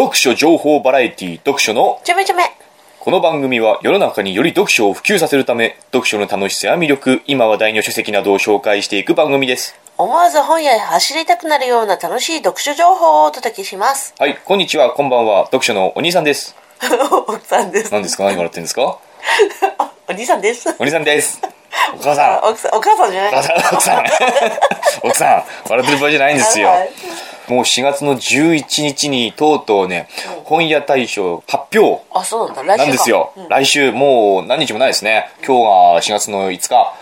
読書情報バラエティ読書のちょめちょめ。この番組は世の中により読書を普及させるため読書の楽しさや魅力今話題の書籍などを紹介していく番組です。思わず本屋へ走りたくなるような楽しい読書情報をお届けします。はいこんにちはこんばんは。読書のお兄さんです。奥さんです。何ですか何笑ってんですか？お兄さんです。お兄さんです。お母さん。奥さん、お母さんじゃない。お母さん奥さん。奥さん。笑ってる場合じゃないんですよ。はいもう4月の11日にとうとうね本屋大賞発表。あ、そうなんだ。来週か。なんですよ、うん。来週もう何日もないですね。今日が4月の5日、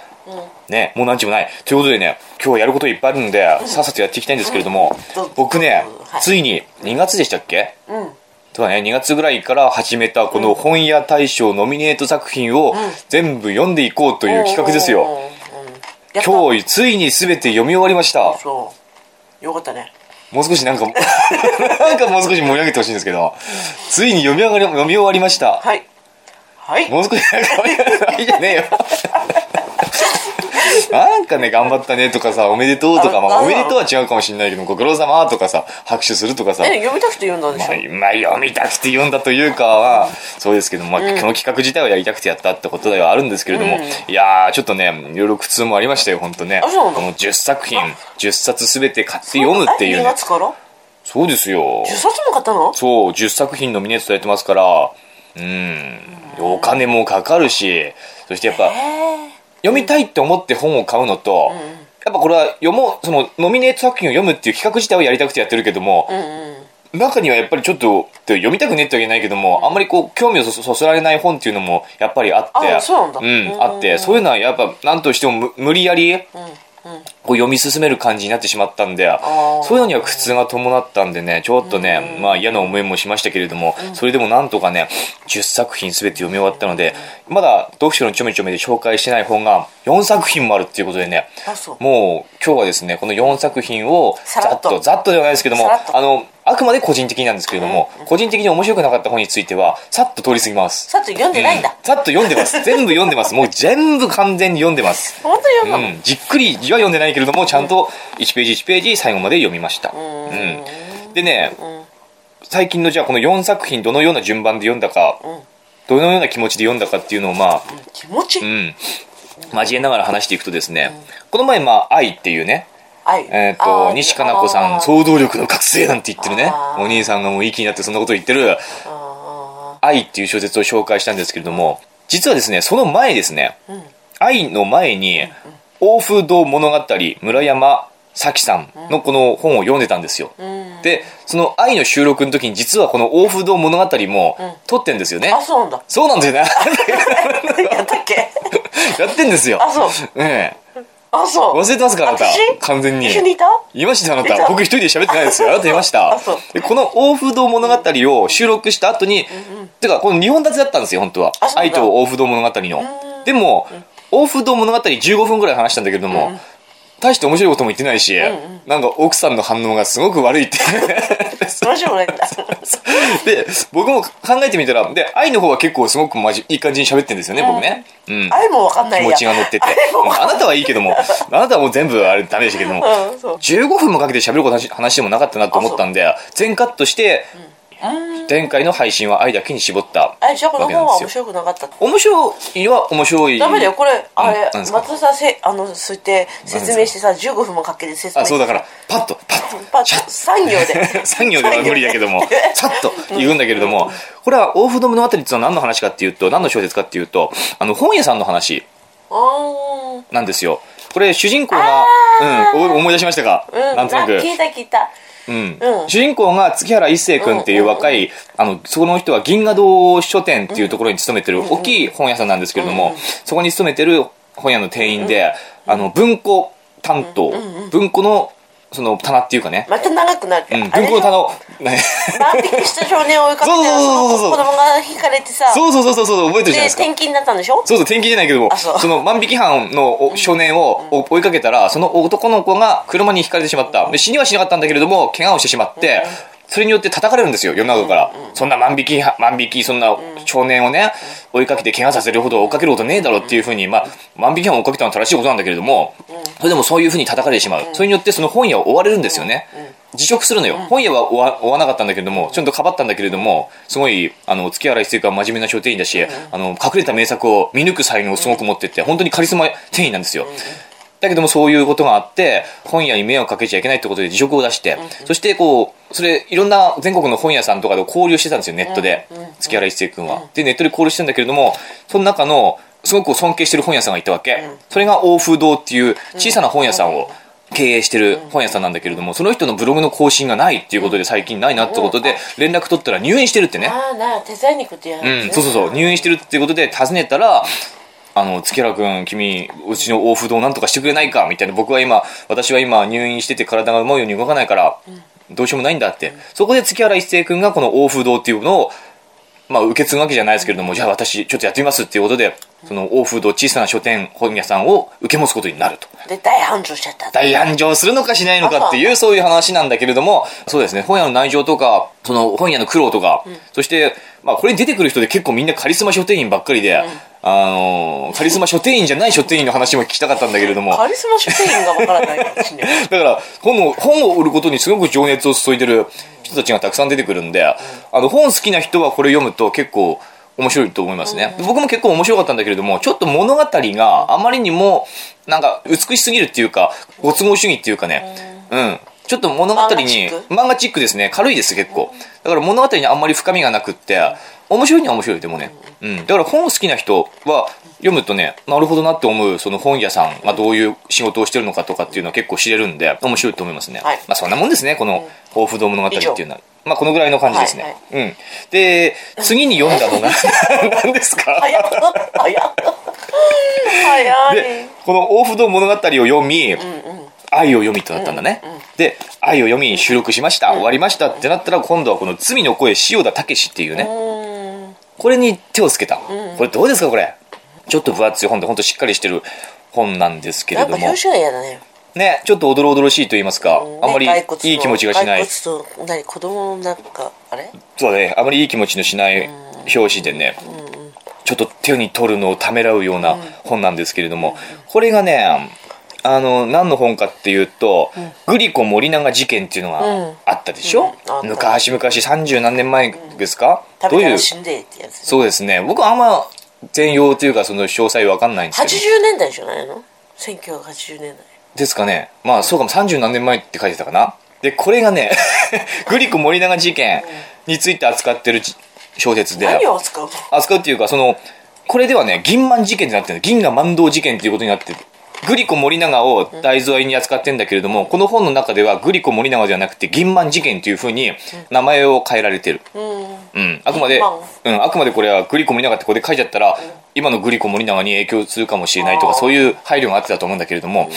ねもう何日もない。ということでね今日はやることいっぱいあるんで、さっさとやっていきたいんですけれども、うん。僕ね、はい。ついに2月でしたっけ？うん。とかね2月ぐらいから始めたこの本屋大賞ノミネート作品を全部読んでいこうという企画ですよ、今日ついに全て読み終わりました。そう。よかったね。もう少しなんか なんかもう少し盛り上げてほしいんですけどついに読み上がり読み終わりましたはい。はい。もう少しなんか盛り上がりじゃねえよ なんかね頑張ったねとかさおめでとうとか、まあ、あおめでとうは違うかもしれないけどご苦労様とかさ拍手するとかさ。え、読みたくて読んだんでしょ、まあ、まあ読みたくて読んだというかはそうですけど、まあこの企画自体はやりたくてやったってことではあるんですけれども、いやーちょっとねいろいろ苦痛もありましたよ本当ね。この10作品10冊全て買って読むっていう2ね月から？そうですよ ?10 冊も買ったの？そう10作品ノミネートされてますから。うん。お金もかかるしそしてやっぱ。読みたいって思って本を買うのと、やっぱこれは読もうそのノミネート作品を読むっていう企画自体をやりたくてやってるけども、うんうん。中にはやっぱりちょっと読みたくねっては言えないけども、あんまりこう興味をそそそられない本っていうのもやっぱりあってあそうなんだんうんあってそういうのはやっぱ何としても無無理やりこう読み進める感じになってしまったんでー。そういうのには苦痛が伴ったんでねちょっとね、まあ嫌な思いもしましたけれども、それでもなんとかね10作品全て読み終わったのでまだ読書のちょめちょめで紹介してない本が4作品もあるっていうことでね。もう今日はですねこの4作品をざっと。とざっとではないですけどもあのあくまで個人的なんですけれども、個人的に面白くなかった本についてはさっと通り過ぎます。さっと読んでないんだ。さっと読んでます。全部読んでます。もう全部完全に読んでます。本当に読んだの、うん、じっくり字は読んでないけれどもちゃんと1ページ1ページ最後まで読みました、ん。うん。でね、最近のじゃあこの4作品どのような順番で読んだか、どのような気持ちで読んだかっていうのをまあ気持ち。うん。交えながら話していくとですね、この前まあ「愛」っていうねはい。えっ、あー。と西加奈子さん想像力の覚醒なんて言ってるね。お兄さんがもういい気になってそんなこと言ってるあ「愛」っていう小説を紹介したんですけれども実はですねその前ですねん「愛」の前に「欧風堂物語村山咲さんのこの本を読んでたんですよ、ん。でその「愛」の収録の時に実はこの「欧風堂物語」も撮ってんですよね、ーあ、そうなんだ。そうなんですよね。やったっけ？やってんですよ。あ、そう。えあ、そう。え忘れてますかあなた。私？完全に。一緒にいた？いましたあないた。た僕一人で喋ってないですよ。あなたいました。あそう。でこの欧風堂物語を収録した後に、てかこの2本立てだったんですよ本当は。あそうだ。愛と欧風堂物語の。でも欧風堂物語15分ぐらい話したんだけれども、大して面白いことも言ってないし、なんか奥さんの反応がすごく悪いって。面白くないんだ。で僕も考えてみたらで愛の方は結構すごくまじいい感じに喋ってるんですよね、僕ね。うん。あれもわかんないや。気持ちが乗ってて。うんあなたはいいけどもあなたはもう全部あれダメでしたけども、うん、そう。15分もかけて喋ること話話してもなかったなと思ったんで全カットして、前回の配信は愛だけに絞ったあ、じゃあこの本は面白くなかった。面白いは面白いダメだよ、これ、あれ、何ですか？またさ、せ、あの、そう言って、説明してさ、15分もかけて説明あそうだからパッとパッと。パッ3行で。3行では無理だけども さっと言うんだけれども、これは「大不動物語」っていうのは何の話かっていうと何の小説かっていうとあの本屋さんの話うー。ん。なんですよ。これ主人公が、うん、お思い出しましたか、うん、なんとなく。聞いた聞いた。主人公が月原一生君っていう若い、あのその人は銀河堂書店っていうところに勤めてる大きい本屋さんなんですけれども、そこに勤めてる本屋の店員で、あの文庫担当、文庫のその棚っていうかね、また長くなるけど、うん、文庫の棚を、ね、万引きした少年を追いかけてそうそうそうそう。そう子供が引かれてさ。そうそうそうそうそう覚えてるじゃないですか。で転勤になったんでしょ？そうそう、転勤じゃないけども、あそう。その万引き犯のお少年をお追いかけたら、その男の子が車にひかれてしまった。で死にはしなかったんだけれども、怪我をしてしまって、それによって叩かれるんですよ世の中から、そんな万引き万引きそんな少年をね追いかけて怪我させるほど追っかけることねえだろっていうふうにまあ万引き犯を追っかけたのは正しいことなんだけれども、それでもそういうふうに叩かれてしまう、それによってその本屋を追われるんですよね、辞職するのよ、本屋は追わ追わなかったんだけれどもちゃんとかばったんだけれどもすごいあの月原一生は真面目な書店員だし、あの隠れた名作を見抜く才能をすごく持ってって本当にカリスマ店員なんですよ、だけどもそういうことがあって本屋に迷惑かけちゃいけないってことで辞職を出して、そしてこうそれいろんな全国の本屋さんとかで交流してたんですよネットで、月原一生君は、でネットで交流してたんだけれどもその中のすごく尊敬してる本屋さんがいたわけ、それが欧風堂っていう小さな本屋さんを経営してる本屋さんなんだけれどもその人のブログの更新がないっていうことで最近ないなってことで連絡取ったら入院してるってね、ああなあ手伝いに行くってやつうん、そうそうそう。入院してるっていうことで尋ねたらあの月原君君うちの大不動なんとかしてくれないかみたいな。僕は今私は今入院してて体が思うように動かないから、どうしようもないんだって、そこで月原一生君がこの大不動っていうのをまあ、受け継ぐわけじゃないですけれども、じゃあ私ちょっとやってみますっていうことでその大風堂小さな書店本屋さんを受け持つことになると。で大繁盛しちゃった。大繁盛するのかしないのかっていうそう。いう話なんだけれどもそうですね。本屋の内情とかその本屋の苦労とか、そして、まあ、これに出てくる人で結構みんなカリスマ書店員ばっかりで、あのカリスマ書店員じゃない書店員の話も聞きたかったんだけれども。カリスマ書店員がわからないかもしれない。だから本を本を売ることにすごく情熱を注いでる人たちがたくさん出てくるんで、あの本好きな人はこれ読むと結構面白いと思いますね、僕も結構面白かったんだけれどもちょっと物語があまりにもなんか美しすぎるっていうかご都合主義っていうかね。うんちょっと物語に漫画チック？漫画チックですね。軽いです結構。だから物語にあんまり深みがなくって面白いには面白いでもね、うん、だから本好きな人は読むとねなるほどなって思うその本屋さんがどういう仕事をしてるのかとかっていうのは結構知れるんで面白いと思いますね、はい。まあそんなもんですねこの「抱負堂物語」っていうのは。まあこのぐらいの感じですね、はいうん。で次に読んだのが 何ですか？早っ。早っ早い。でこの「大不動物語」を読み、愛を読みとなったんだね、で愛を読み収録しました、終わりました。ってなったら今度はこの「罪の声塩田武っていうね、うん。これに手をつけた、これどうですかこれ？ちょっと分厚い本で本当しっかりしてる本なんですけれども。表紙が嫌だね。ねちょっとおどろおどろしいと言いますか、あんまりね骸骨のいい気持ちがしない。骸骨と何子供のなんかあれ？そうだね。あまりいい気持ちのしない表紙でね、ちょっと手に取るのをためらうような本なんですけれども、これがねあの何の本かっていうと、グリコ森永事件っていうのうん。があったでしょ、昔々三十何年前ですか、食どういう？べたら死んでってやつそうですね。僕はあんま全容というかその詳細わかんないんですけど。80年代じゃないの？1980年代。ですかね。まあそうかも。30何年前って書いてたかな。でこれがね グリコ森永事件について扱ってるじ小説で何を扱うの？扱うっていうかそのこれではね銀満事件になってる。銀河万道事件っていうことになってるグリコ森永を題材に扱ってんだけれども、この本の中ではグリコ森永ではなくて銀満事件っていうふうに名前を変えられてる、うん。うん、あくまで、うん、あくまでこれはグリコ森永ってここで書いちゃったら、今のグリコ森永に影響するかもしれないとかそういう配慮があってたと思うんだけれども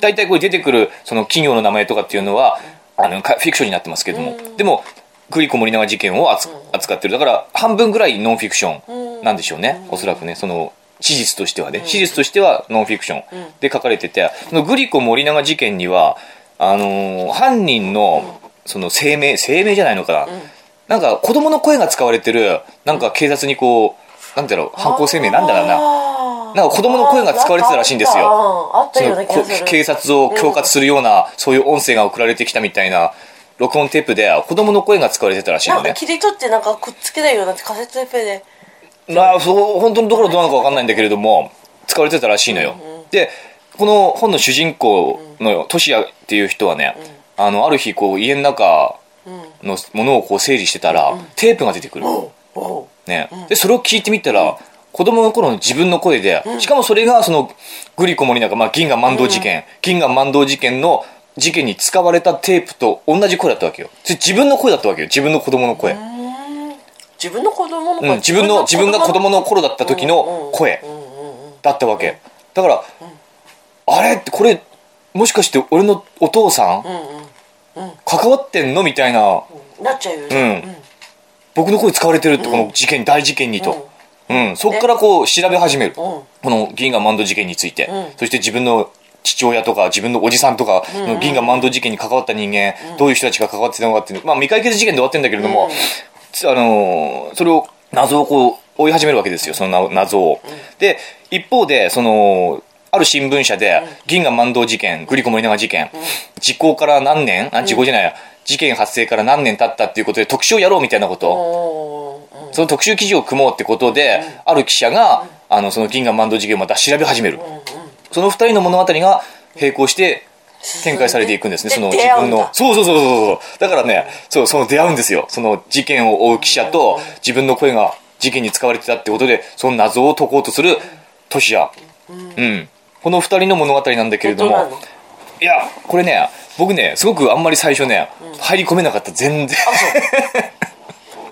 大体これ出てくるその企業の名前とかっていうのはあのかフィクションになってますけれども、でもグリコ森永事件を扱扱ってる。だから半分ぐらいノンフィクションなんでしょうね、おそらくねその史実としてはね、史実としてはノンフィクションで書かれてて、そのグリコ森永事件にはあのー犯人のその声明声明じゃないのかな、なんか子供の声が使われてるなんか警察にこうなんだろう犯行声明なんだろうな。ななんか子供の声が使われてたらしいんですよ。あったような気そのこがする警察を恐喝するような、そういう音声が送られてきたみたいな録音テープで子供の声が使われてたらしいのね。なんか切り取ってなんかくっつけたようなカセットテープでまあそう本当のところどうなのか分かんないんだけれども使われてたらしいのよ、でこの本の主人公のトシヤっていう人はね、あのある日こう家の中のものをこう整理してたら、テープが出てくる、ね、でそれを聞いてみたら、子供の頃の自分の声で、しかもそれがそのグリコ森永、まあ、銀河万道事件、銀河万道事件の事件に使われたテープと同じ声だったわけよ。自分の声だったわけよ。自分の子供の声、自分の子供のうん、自分の自分が子供の頃だった時の声だったわけ。だから、あれ？ってこれもしかして俺のお父さん、関わってんの？みたいな。なっちゃうようねん、僕の声使われてるってこの事件、大事件にと、うん。そこからこう調べ始める、この銀河万ド事件について、うん。そして自分の父親とか自分のおじさんとかの銀河万堂事件に関わった人間、どういう人たちが関わってたのかっていう。まあ未解決事件で終わってるんだけれども、つあのーそれを謎をこう追い始めるわけですよそのな謎を、で一方でそのある新聞社で銀河万堂事件グリコ森永事件、時効から何年あ時効じゃないや、事件発生から何年経ったっていうことで特集をやろうみたいなこと、うん。その特集記事を組もうってことで、ある記者が、あの、その銀河万堂事件をまた調べ始める。その二人の物語が並行して展開されていくんですね。でその自分の。そうそうそうそうそう。だからね、そう、その出会うんですよ。その事件を追う記者と自分の声が事件に使われてたってことで、その謎を解こうとするトシヤ。うん。この二人の物語なんだけれどもいや、これね、僕ね、すごくあんまり最初ね、入り込めなかった、全然。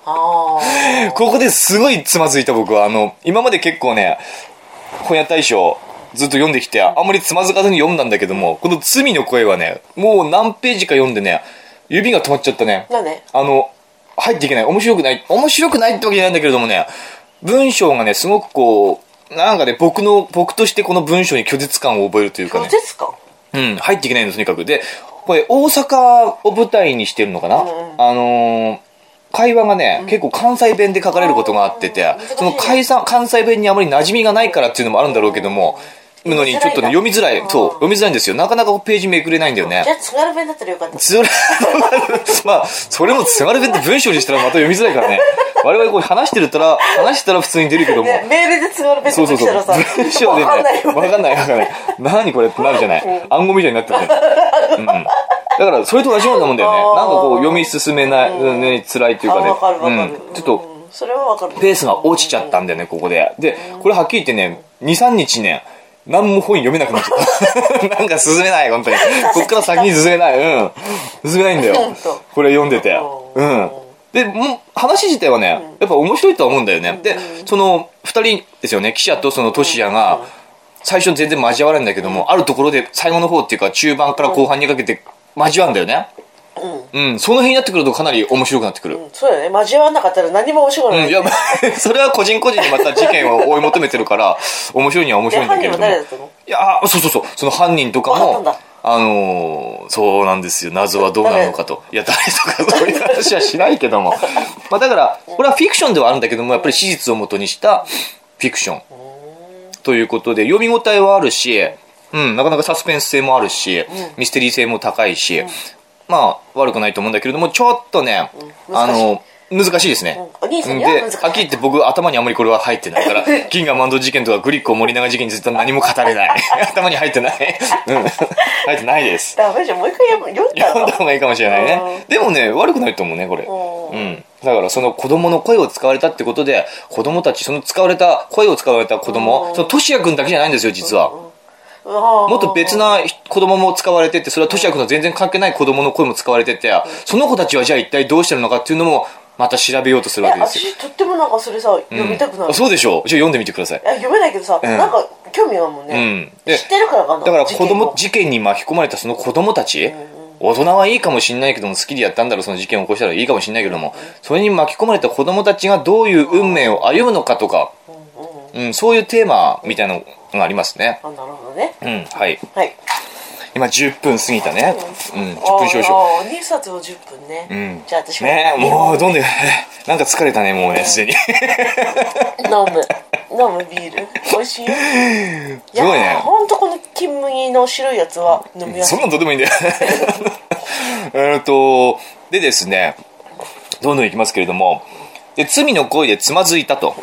あ あここですごいつまずいた僕はあの今まで結構ね本屋大賞ずっと読んできてあんまりつまずかずに読んだんだけどもこの「罪の声」はねもう何ページか読んでね指が止まっちゃったね。なんで？あの入っていけない。面白くない面白くないってわけじゃないんだけれどもね文章がねすごくこうなんかね僕の僕としてこの文章に拒絶感を覚えるというかね。拒絶感？うん、入っていけないの、とにかく。で、これ、大阪を舞台にしてるのかな、うんあのー会話がね、結構関西弁で書かれることがあっててその関西関西弁にあまり馴染みがないからっていうのもあるんだろうけども、のにちょっとね、読みづらい。そう、読みづらいんですよ。なかなかページめくれないんだよねじ。ゃあ津軽弁だったらよかった津軽 まあ、それも津軽弁って文章にしたらまた読みづらいからね。我々こう話してるったら、話してたら普通に出るけども。ねメールで津軽弁そうそうそう。文章でね、わかんないよわかんないわかんない。何これってなるじゃない。暗号みたいになってるじゃん。うん。だから、それと同じようなもんだよね。なんかこう、読み進めない、うんね、辛いっていうかね。あわかるわかる、うん。ちょっと、うんそれはわかるペースが落ちちゃったんだよね、ここで。で、これはっきり言ってね、2、3日ね、何も本読めなくなっちゃった。なんか進めない、本当に。こっから先に進めない。うん。進めないんだよ。これ読んでて。ううんん。で、もう話自体はね、やっぱ面白いとは思うんだよね。で、その、二人ですよね、記者とそのトシヤが、最初全然交わらないんだけども、あるところで最後の方っていうか、中盤から後半にかけて交わるんだよね。うん。その辺になってくるとかなり面白くなってくる。うんそうだよね交わんなかったら何も面白くない、うん、いや、まあ それは個人個人にまた事件を追い求めてるから、面白いには面白いんだけれども。で犯人は誰だったのいやあそうそうそう。その犯人とかもあのーそうなんですよ。謎はどうなるのかと。いや、誰とかそういう話はしないけども。まあだから、これはフィクションではあるんだけども、やっぱり史実をもとにしたフィクション。ということで、読み応えはあるし、うん、なかなかサスペンス性もあるし、ミステリー性も高いし、まあ、悪くないと思うんだけれども、ちょっとね、うんあの、難しいですね。うんお兄さんにで、はっは難しいきり言って僕頭にあんまりこれは入ってないから、銀河万堂事件とかグリッコ森永事件については何も語れない。頭に入ってない。うん。入ってないです。ダメじゃんもう一回読んだ読んだ方がいいかもしれないね。でもね、悪くないと思うね、これ。ううん。だからその子供の声を使われたってことで、子供たち、その使われた、声を使われた子供、そのトシヤ君だけじゃないんですよ、実は。ももっと別な子供も使われてて、それはトシヤ君と全然関係ない子供の声も使われてて、その子たちはじゃあ一体どうしてるのかっていうのも、また調べようとするえわけですよ。私とってもなんかそれさ読みたくなる、あそうでしょう。じゃあ読んでみてください。いや読めないけどさ、んなんか興味あるもんうね、ん。で知ってるからかなだから子供、事事件に巻き込まれたその子供たち、大人はいいかもしんないけども、好きでやったんだろう、その事件を起こしたらいいかもしんないけども、それに巻き込まれた子供たちがどういう運命を歩むのかとか、うん、そういうテーマみたいなのがありますね。なるほどねうん、はい。はい今10分過ぎたね。うん、10分少々。あー2冊を10分ね、うんじゃあ私ねえ、もう、どんどん、なんか疲れたね、もうね、すでに。飲む飲むビール美味しいよ すごいね。ほんとこの金麦の白いやつは飲みやすいそんなんどうでもいいんだよ。えっと、でですね、どんどんいきますけれども、で、罪の声でつまずいたと。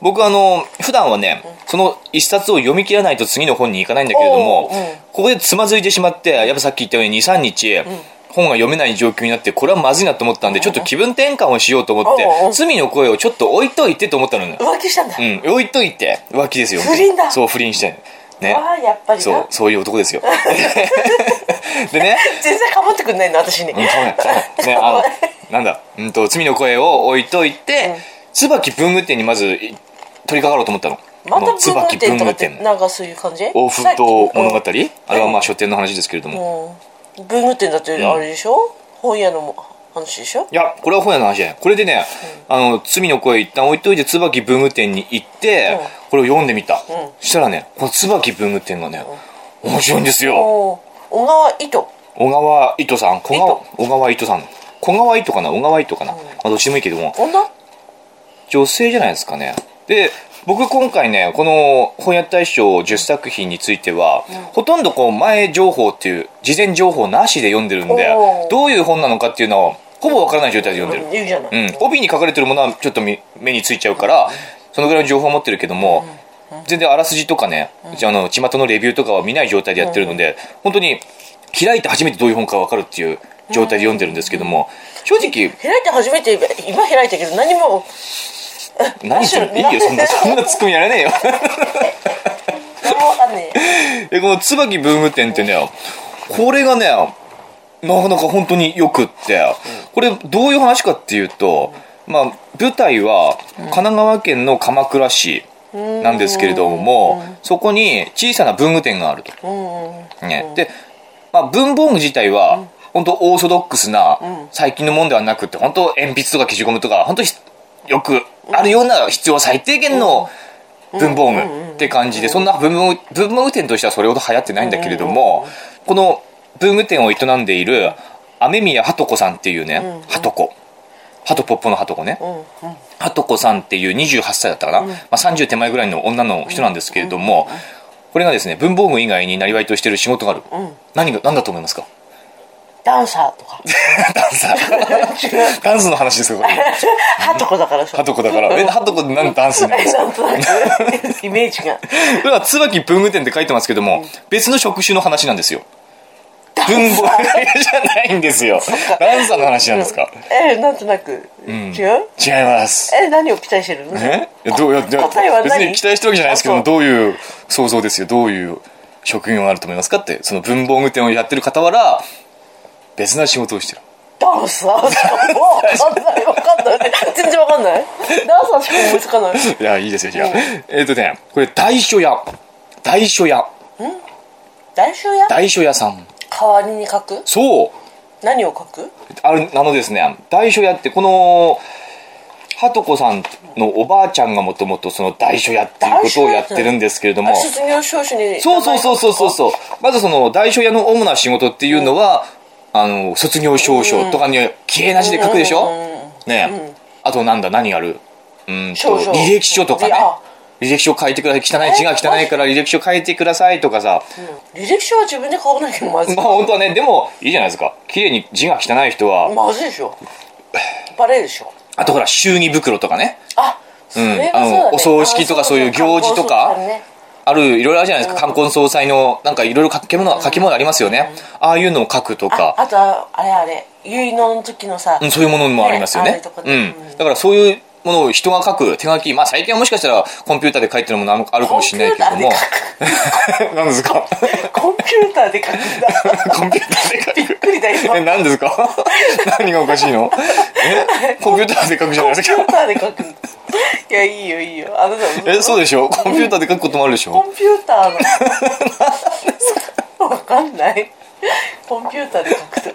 僕あの、普段はね、その一冊を読み切らないと次の本に行かないんだけれども、ここでつまずいてしまって、やっぱさっき言ったように2、3日、本が読めない状況になって、これはまずいなと思ったんで、ちょっと気分転換をしようと思って罪の声をちょっと置いといてと思ったのね。浮気したんだ、うん、置いといて、浮気ですよ。不倫だ。そう、不倫して。ね。やっぱりな。そう、そういう男ですよ。でね、全然かぶってくんないの私に、うん、そうね、あの、なんだ、うんと、罪の声を置いといて、椿文具店にまずい取り掛かろうと思ったの。またこの文具店。なんかそういう感じ？欧風と物語、さっき？あれはまあ書店の話ですけれども。うん。文具店だってあれでしょ、本屋の話でしょ？いや、これは本屋の話じゃない。これでね、あの、罪の声一旦置いといて、椿文具店に行って、うん。これを読んでみた。うん。そしたらね、この椿文具店がね、面白いんですよ。お小川糸。小川糸さん。小川糸。小川糸さん。小川糸かな？小川糸かな、まあ、どっちでもいいけども。女？女性じゃないですかねで僕今回ねこの本屋大賞10作品については、ほとんどこう前情報っていう事前情報なしで読んでるんでどういう本なのかっていうのをほぼわからない状態で読んでる。言うん、帯に書かれてるものはちょっと目目についちゃうからそのぐらいの情報を持ってるけども、全然あらすじとかね、じゃああの巷のレビューとかは見ない状態でやってるので、本当に開いて初めてどういう本か分かるっていう状態で読んでるんですけども、正直開いて初めて今開いたけど何も何いいよそんなそんなツッコミやらねえよ。えでこの椿文具店ってねこれがねなかなか本当によくってこれどういう話かっていうと、まあ、舞台は神奈川県の鎌倉市なんですけれどもそこに小さな文具店があると、うんね、で、まあ、文房具自体は本当オーソドックスな最近のもんではなくて本当鉛筆とか消しゴムとか本当よくあるような必要最低限の文房具って感じでそんな文房具文房具店としてはそれほど流行ってないんだけれどもこの文具店を営んでいる雨宮はとこさんっていうねはとこはとぽっぽのはとこね。うんうん。はとこさんっていう28歳だったかな、まあ、30手前ぐらいの女の人なんですけれども、これがですね文房具以外になりわいとしてる仕事がある、ん。何が何だと思いますか？ダンサーとか。ダンサー。ダンスの話ですよこれ。ハトコだからさはとこだから。えはとこって何ダンスになるんです。かイメージが。これは椿文具店って書いてますけども、別の職種の話なんですよ。文房具じゃないんですよ。ダンサーの話なんですか、えなんとなく、違う？違います。え何を期待してるの？え？どういやいや答えは何？別に期待してるわけじゃないですけどどういう想像ですよ？どういう職業があると思いますかって。その文房具店をやってる傍ら別な仕事をしてる。ダンサー？しかもうわかんない。わかんない全然わかんない。ダンサーしか思いつかない。いやいいですよじゃあえっ、とねこれ大書屋。大書屋。大書屋？大書屋さん。代わりに書く？そう。何を書く？あるあのですね大書屋ってこのはとこさんのおばあちゃんがもともとその大書屋っていうことをやってるんですけれども。あ卒業証書にそうそうそうそうそうそうまずその大書屋の主な仕事っていうのは、あの卒業証書とかに綺麗な字で書くでしょ、ねあとなんだ？何ある？うーんと履歴書とかね。あ履歴書書いてください。汚い字が汚いから履歴書書いてくださいとかさ。履歴書は自分で書かなきゃまずい。まあ本当はねでもいいじゃないですか。綺麗に字が汚い人は。まずいでしょ。バレるでしょ。あとほら祝儀袋とかね。あそれはそうだ、ね。あのお葬式とかそういう行事とか。ねあるいろいろあるじゃないですか。冠婚葬祭のなんかいろいろ書き物書き物ありますよね。ああいうのを書くとあか。あとはあれあれ。結納の時のさ、うん、そういうものもありますよね。うねん、だからそういうものを人が書く手書きまあ最近はもしかしたらコンピューターで書いてるものもあるかもしれないけども。何ですか コンピューターで書くんだ。コンピューターで書びっくくりだよえ何ですか？何がおかしいの？え？コンピューターで書くじゃないですか。コンピューターで書くんだ。いやいいよいいよ。あなたえそうでしょ？コンピューターで書くこともあるでしょ？コンピューターのわかんない。コンピューターで書くと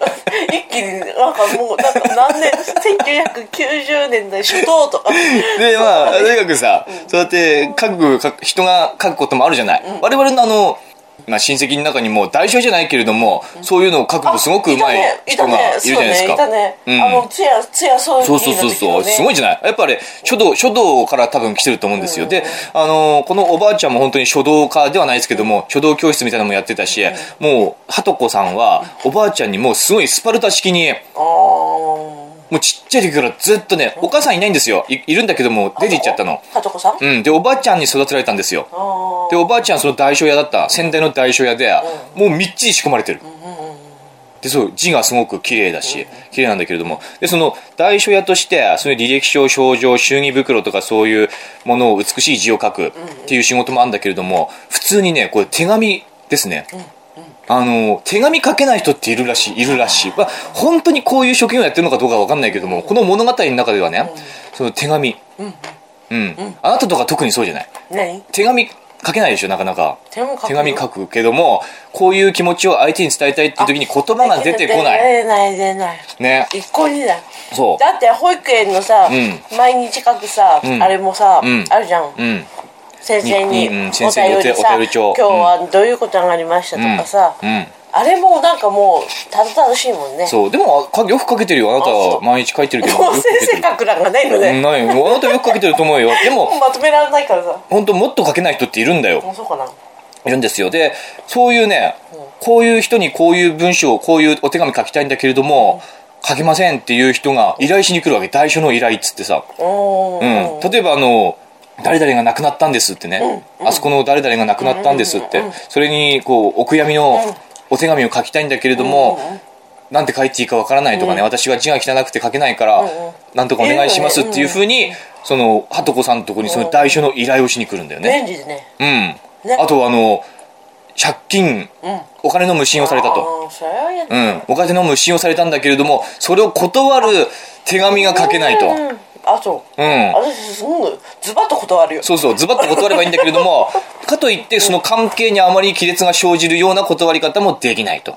一気になんかもうなんか何年1990年代初頭とか。でまあとにかくさ、そうやって書く人が書くこともあるじゃない、我々のあの、まあ、親戚の中にも代償じゃないけれども、そういうのを書くのすごくうまい人がいるじゃないですか、いたね。いたね、うん。あのつやつやそうそうそうそうすごいじゃない？やっぱり書道書道から多分来てると思うんですよ、であのこのおばあちゃんも本当に書道家ではないですけども書道教室みたいなのもやってたし、もうはとこさんはおばあちゃんにもうすごいスパルタ式にあーもうちっちゃい時からずっとねお母さんいないんですよ。いいるんだけども出て行っちゃったの。はとこさん、うんでおばあちゃんに育てられたんですよあでおばあちゃんその大書屋だった先代の大書屋で、もうみっちり仕込まれてる、でそう字がすごく綺麗だし、綺麗なんだけれどもでその大書屋としてそういう履歴書賞状祝儀袋とかそういうものを美しい字を書くっていう仕事もあるんだけれども普通にねこれ手紙ですね、あの手紙書けない人っているらしいいるらしい、まあ、本当にこういう職業やってるのかどうかわかんないけどもこの物語の中ではね、その手紙。うん、あなたとか特にそうじゃない？何手紙書けないでしょなかなか。手紙書くけどもこういう気持ちを相手に伝えたいっていう時に言葉が出てこない。出ない出ないね。一向にだ。そだって保育園のさ、う毎日書くさ、ん。あれもさ、うん。あるじゃん、ううん先生にうんお便りさ今日はどういうことがありましたとかさ、あれもなんかもうただ楽しいもんね。そうでもかよく書けてるよ。あなたは毎日書いてるけど先生書く欄がないのうんね、ないあなたよく書けてると思うよ。でもまとめられないからさ。本当もっと書けない人っているんだよ。そうかな。いるんですよ。でそういうねこういう人にこういう文章こういうお手紙書きたいんだけれども書けませんっていう人が依頼しに来るわけ。代書の依頼っつってさ。うん、例えばあの誰々が亡くなったんですってね、あそこの誰々が亡くなったんですって、それにこうお悔やみのお手紙を書きたいんだけれども、なんて書いていいかわからないとかね、私は字が汚くて書けないから、なんとかお願いしますっていうふうに、そのはとこさんのとこにその代書の依頼をしに来るんだよね、ね。うん、ね。あとはあの借金、お金の無心をされたと、うん、お金の無心をされたんだけれどもそれを断る手紙が書けないと、うんあそう、うん私すごいズバッと断るよそうそう、ズバッと断ればいいんだけれども、かといって、その関係にあまり亀裂が生じるような断り方もできないと。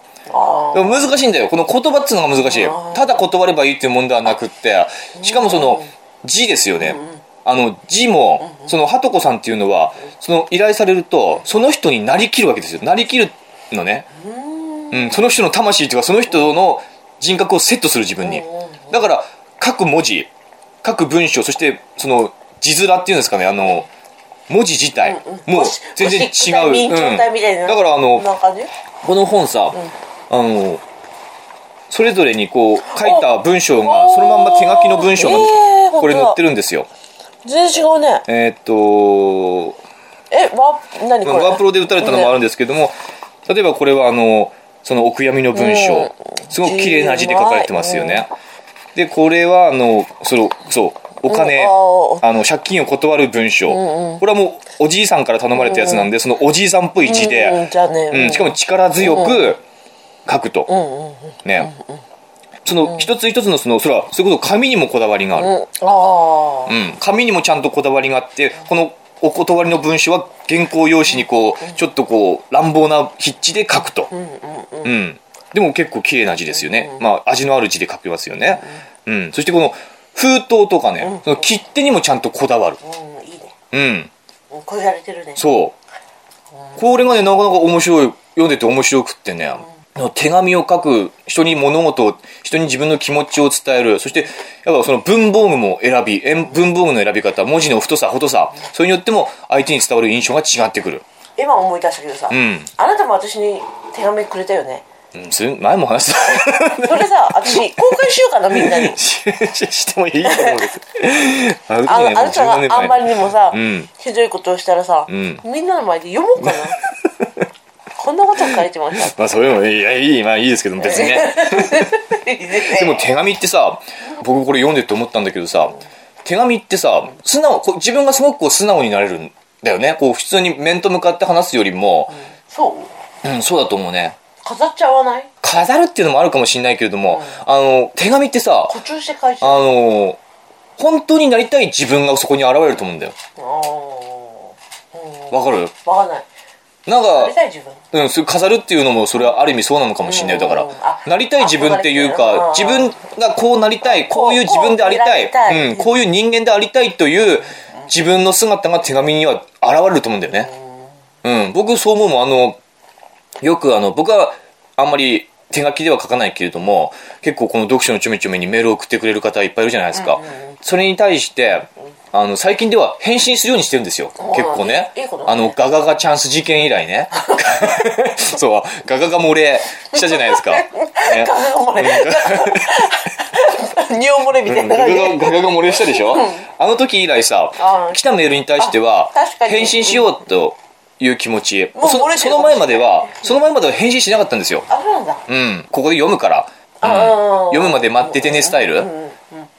難しいんだよ。この言葉っつうのが難しいよ。ただ断ればいいっていうもんではなくって、しかもその、字ですよね。あの、字も、その、はとこさんっていうのは、その、依頼されると、その人になりきるわけですよ。なりきるのね。うん、その人の魂っていうか、その人の人格をセットする自分に。だから、書く文字、書く文章、そして、その、字面っていうんですかね、あの、文字自体、もう全然違う。ゴシック体明朝体みたいな、だからあのこの本さ、あのそれぞれにこう書いた文章がおそのまんま手書きの文章がこれ載ってるんですよ。全然違うね。えーっとえワ何これ？ワープロで打たれたのもあるんですけども例えばこれはあのそのお悔やみの文章。うん。すごく綺麗な字で書かれてますよねでこれはあのそのそうお金、うんああの借金を断る文章、これはもうおじいさんから頼まれたやつなんで、そのおじいさんっぽい字で、うんしかも力強く書くと、ね、その一つ一つのそのそれはそれこそ紙にもこだわりがある、うん、紙にもちゃんとこだわりがあってこのお断りの文章は原稿用紙にこうちょっとこう乱暴な筆致で書くと、うんでも結構綺麗な字ですよね、まあ味のある字で書きますよね、うんそしてこの封筒とかね、その切手にもちゃんとこだわる。うんいいね。うん。うんこじゃれてるね。そう。これがねなかなか面白い読んでて面白くってね、手紙を書く人に物事を人に自分の気持ちを伝える。そしてやっぱその文房具も選び文房具の選び方文字の太さ太さ。それによっても相手に伝わる印象が違ってくる。今思い出したけどさ、ん。あなたも私に手紙くれたよねうん前も話したそれさ私公開しようかなみんなに。ししてもいいと思うんです。あのあなたが10年あんまり前にもさ、ん。ひどいことをしたらさ、ん。みんなの前で読もうかな。こんなこと書いてました。まあそれもいいいやいいまあいいですけども別に ね。でも手紙ってさ僕これ読んでて思ったんだけどさ手紙ってさ素直こう自分がすごくこう素直になれるんだよね。こう普通に面と向かって話すよりも。そう？うん、そうだと思うね飾っちゃわない？飾るっていうのもあるかもしれないけれども、あの手紙ってさ誇張して書いちゃあうの本当になりたい自分がそこに現れると思うんだよ。あー。うん。わかる？わかんない。なんなりかたい自分。うん、それ飾るっていうのもそれはある意味そうなのかもしれないだからなりたい自分っていうか自分がこうなりたいこういう自分でありたいこうん、こういう人間でありたいという自分の姿が手紙には現れると思うんだよね。うん僕そう思うもん。あのよくあの僕はあんまり手書きでは書かないけれども結構この読書のちょめちょめにメールを送ってくれる方いっぱいいるじゃないですか、それに対してあの最近では返信するようにしてるんですよ。結構ね。あのガガガチャンス事件以来ね。そうガガガ漏れしたじゃないですか、ね、ガガガ漏れ。尿漏れみたいなガガガガガガ漏れしたでしょ、あの時以来さ来たメールに対しては返信しようという気持ち。もうそその前まではその前までは返信しなかったんですよ。あそうなんだ。うん。ここで読むから、うん。読むまで待っててねスタイル。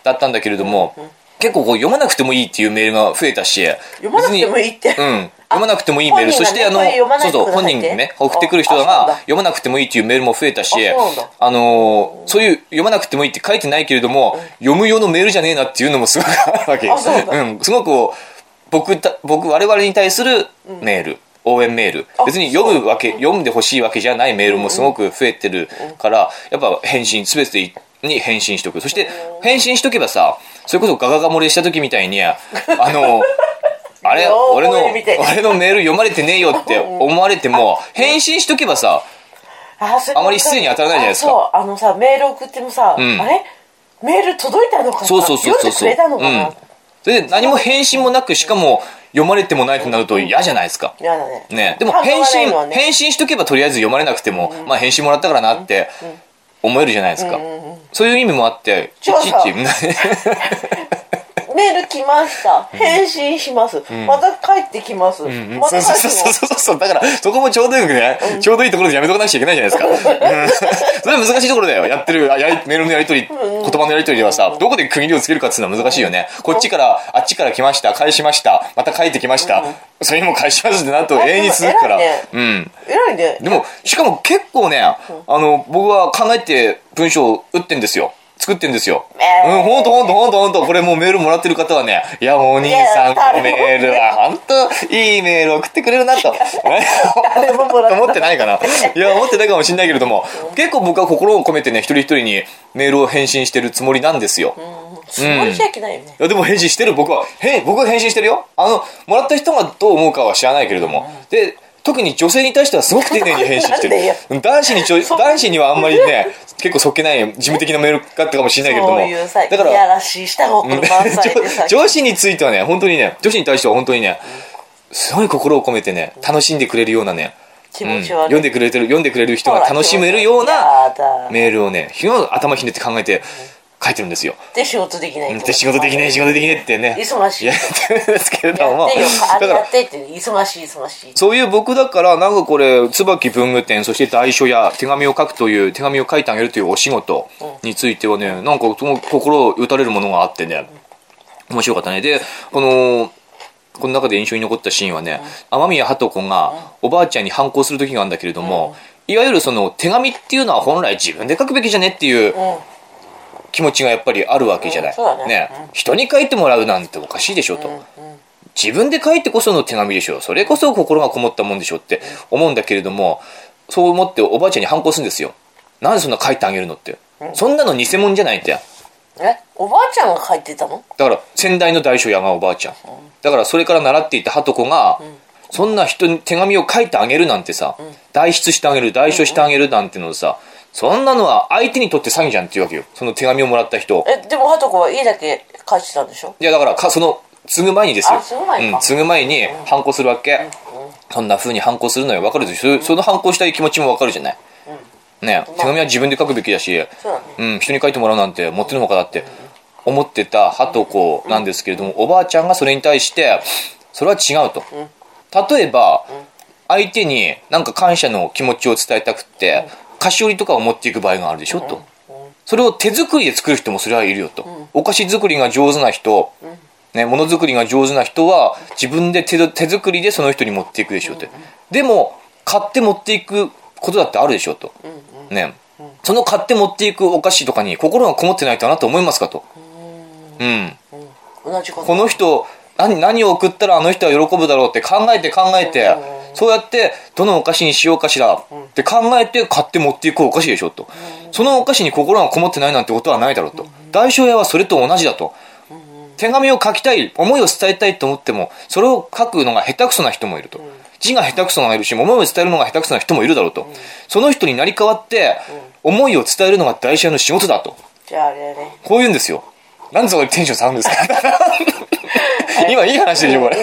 だったんだけれども結構こう読まなくてもいいっていうメールが増えたし。読まなくてもいいって。うん。読まなくてもいいメール。ねそしてあのそうそう本人ね送ってくる人が読まなくてもいいっていうメールも増えたしああのーそういう読まなくてもいいって書いてないけれども読む用のメールじゃねえなっていうのもすごくあるわけあそうなんだ。うん。すごく僕た僕我々に対するメール、応援メール。あ別に読むわけ読んでほしいわけじゃないメールもすごく増えてるからやっぱ返信全てに返信しとく。そして返信しとけばさそれこそガガガ漏れした時みたいに あのあれ俺の俺のメール読まれてねえよって思われても返信しとけばさあまり失礼に当たらないじゃないですか。あそうあのさメール送ってもさ、ん。あれ？メール届いたのかな？そうそうそうそうそれで何も返信もなくしかも読まれてもないとなると嫌じゃないですか。嫌だね。ね。でも返信ね。返信しとけばとりあえず読まれなくてもまあ返信もらったからなって思えるじゃないですか。そういう意味もあっていちいち メール来ました。返信します、また帰ってきます、うんうそうそうそうそう。だからそこもちょうどよくね、ちょうどいいところでやめとかなくちゃいけないじゃないですか、うん。それは難しいところだよ。やってるあやりメールのやり取り、言葉のやり取りではさどこで区切りをつけるかっていうのは難しいよね。こっちからあっちから来ました返しましたまた帰ってきました、それにも返しますってなると永遠に続くから、うん。偉いね。でも、しかも結構ね、あの、僕は考えて文章を打ってんですよ。作ってんですよ。えー。うん、ほんとほんとほんとほんと、これもうメールもらってる方はね、いや、もうお兄さんのメールは、ほんと、いいメール送ってくれるなと。誰ももら思ってないかな。いや、思ってないかもしれないけれども、結構僕は心を込めてね、一人一人にメールを返信してるつもりなんですよ。つもりじゃいけないよね、いやでも返信してる僕は。へ僕は返信してるよ。あのもらった人がどう思うかは知らないけれども、で特に女性に対してはすごく丁寧に返信してる。男子にちょ男子にはあんまりね 結構そっけない事務的なメールだったかもしれないけれども。そうだからいやらしい下心満載でさ女女子についてはね本当にね女子に対しては本当にねすごい心を込めてね楽しんでくれるようなね、うん気持ちはね。読んでくれてる読んでくれる人が楽しめるようなメールをね頭ひねって考えて書いてるんですよ。で仕事できないうんで仕事できない仕事できないってね。忙しい。やってるんですけれども。だかられやってって忙しい忙しい。そういう僕だからなんかこれ椿文具店そして代書や手紙を書くという手紙を書いてあげるというお仕事についてはねなんかその心を打たれるものがあってね面白かったね。でこのこの中で印象に残ったシーンはね、雨宮鳩子がおばあちゃんに反抗する時があるんだけれども、いわゆるその手紙っていうのは本来自分で書くべきじゃねっていううん気持ちがやっぱりあるわけじゃない、うんそうだね。人に書いてもらうなんておかしいでしょと、自分で書いてこその手紙でしょ。それこそ心がこもったもんでしょって思うんだけれどもそう思っておばあちゃんに反抗するんですよ。なんでそんな書いてあげるのって、そんなの偽物じゃないってえ？おばあちゃんが書いてたの？だから先代の大将屋がおばあちゃん、だからそれから習っていた鳩子が、そんな人に手紙を書いてあげるなんてさ、代筆してあげる代書してあげるなんてのさ、そんなのは相手にとって詐欺じゃんっていうわけよ。その手紙をもらった人。えでもハトコは家だけ書いてたんでしょ？いやだからかその継ぐ前にですよ。あ継ぐ前か。うん、継ぐ前に反抗するわけ、そんな風に反抗するのよ。分かるでしょ？そその反抗したい気持ちも分かるじゃない、ね手紙は自分で書くべきだし、そうん、人に書いてもらうなんてもってのほかだって思ってた鳩子なんですけれども、おばあちゃんがそれに対してそれは違うと、例えば、相手になんか感謝の気持ちを伝えたくって、菓子折りとかを持っていく場合があるでしょ、と。それを手作りで作る人もそれはいるよと、お菓子作りが上手な人、ね、ものづくりが上手な人は自分で手手作りでその人に持っていくでしょうって、でも買って持っていくことだってあるでしょうと、ね、その買って持っていくお菓子とかに心がこもってないとあなた思いますかと。うん。同じこと。この人何何を送ったらあの人は喜ぶだろうって考えて考えてそうやってどのお菓子にしようかしらって考えて買って持っていくお菓子でしょと。そのお菓子に心がこもってないなんてことはないだろうと。代償屋はそれと同じだと。手紙を書きたい思いを伝えたいと思ってもそれを書くのが下手くそな人もいると。字が下手くそがいるし思いを伝えるのが下手くそな人もいるだろうと。その人になり変わって思いを伝えるのが代償屋の仕事だと。じゃああれだね。こう言うんですよなんでそこでテンション下がるんですか？今いい話でしょこれ。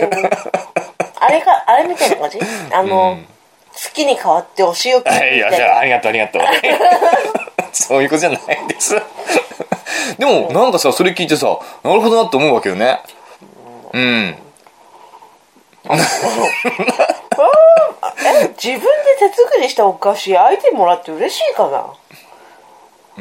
あれかあれみたいな感じ？あの、好きに変わってお仕置きみたはいいなやじゃあありがとうありがとう。そういうことじゃないんです。でもなんかさそれ聞いてさなるほどなって思うわけよね。うん。え自分で手作りしたお菓子相手にもらって嬉しいかな？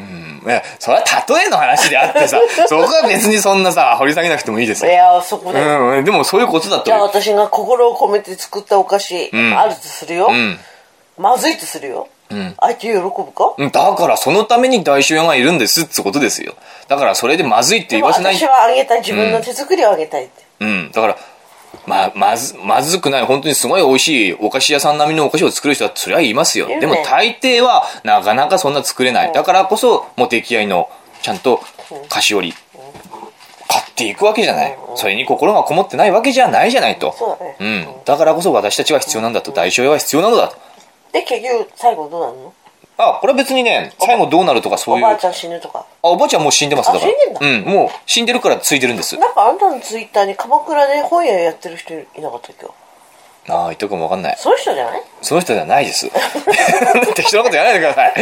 ねそれは例えの話であってさ そこは別にそんなさ掘り下げなくてもいいですいよ、やそこで、うん、でもそういうことだとじゃあ私が心を込めて作ったお菓子、ん。あるとするよ、うん。まずいとするよ、ん。相手喜ぶか？うんだからそのために大衆屋がいるんですってことですよ。だからそれでまずいってでも言わせない。私はあげたい。自分の手作りをあげたいって、うん、だから、ま、まず、まずくない、本当にすごい美味しいお菓子屋さん並みのお菓子を作る人はそれは言いますよ。でも大抵はなかなかそんな作れない。だからこそ、もう出来合いの、ちゃんと菓子折り、買っっていくわけじゃない。それに心がこもってないわけじゃないじゃないと。うん。だからこそ私たちは必要なんだと。代償は必要なのだと。で結局最後どうなるの？あこれは別にね最後どうなるとかそういう。あおばあちゃん死ぬとか。おばあちゃんもう死んでますだから。あ死んでうんもう死んでるからついてるんです。なんかあんたのツイッターに鎌倉で本屋やってる人いなかったっけ？ああ言っとくかもわかんない。そういう人じゃない？その人ではないです。適当なこと言わないでください。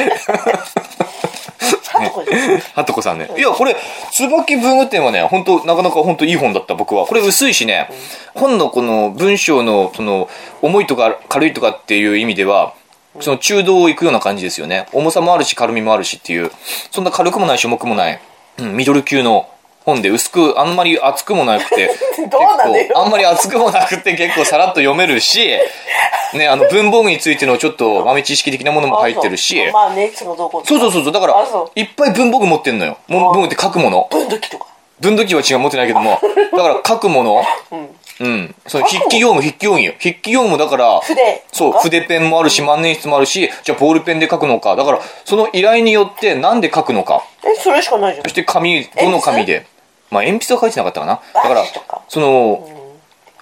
はとこさんね。いや、これ、椿文具店はね、本当なかなか本当いい本だった、僕は。これ薄いしね、本のこの文章の、その、重いとか軽いとかっていう意味では、その中道を行くような感じですよね。重さもあるし、軽みもあるしっていう、そんな軽くもないし、重くもない、うん、ミドル級の本で薄く、あんまり厚くもなくて、どうなあんまり厚くもなくて結構さらっと読めるし、ね、あの文房具についてのちょっと豆知識的なものも入ってるし、あそう。まあねいつもどこそうそうそうそう。だからいっぱい文房具持ってんのよ。も文具って書くもの。分度器とか。分度器は違う持ってないけども。だから書くもの。うんうん。その筆記用具筆記用具よ。筆記用具もだから筆そう筆ペンもあるし万年筆もあるしじゃあボールペンで書くのか。だからその依頼によって何で書くのか。えそれしかないじゃん。そして紙どの紙で？まあ鉛筆は書いてなかったかな。だからその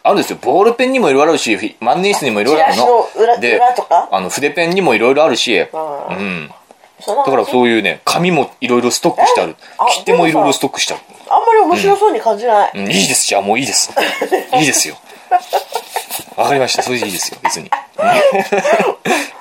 あるんですよ。ボールペンにもいろいろあるし万年筆にもいろいろあるの。あの筆ペンにもいろいろあるしううんだからそういうね、紙もいろいろストックしてある。切手もいろいろストックしてある。あんまり面白そうに感じない、うん、いいです。じゃあもういいです。いいですよ。わかりました。それでいいですよ。別に。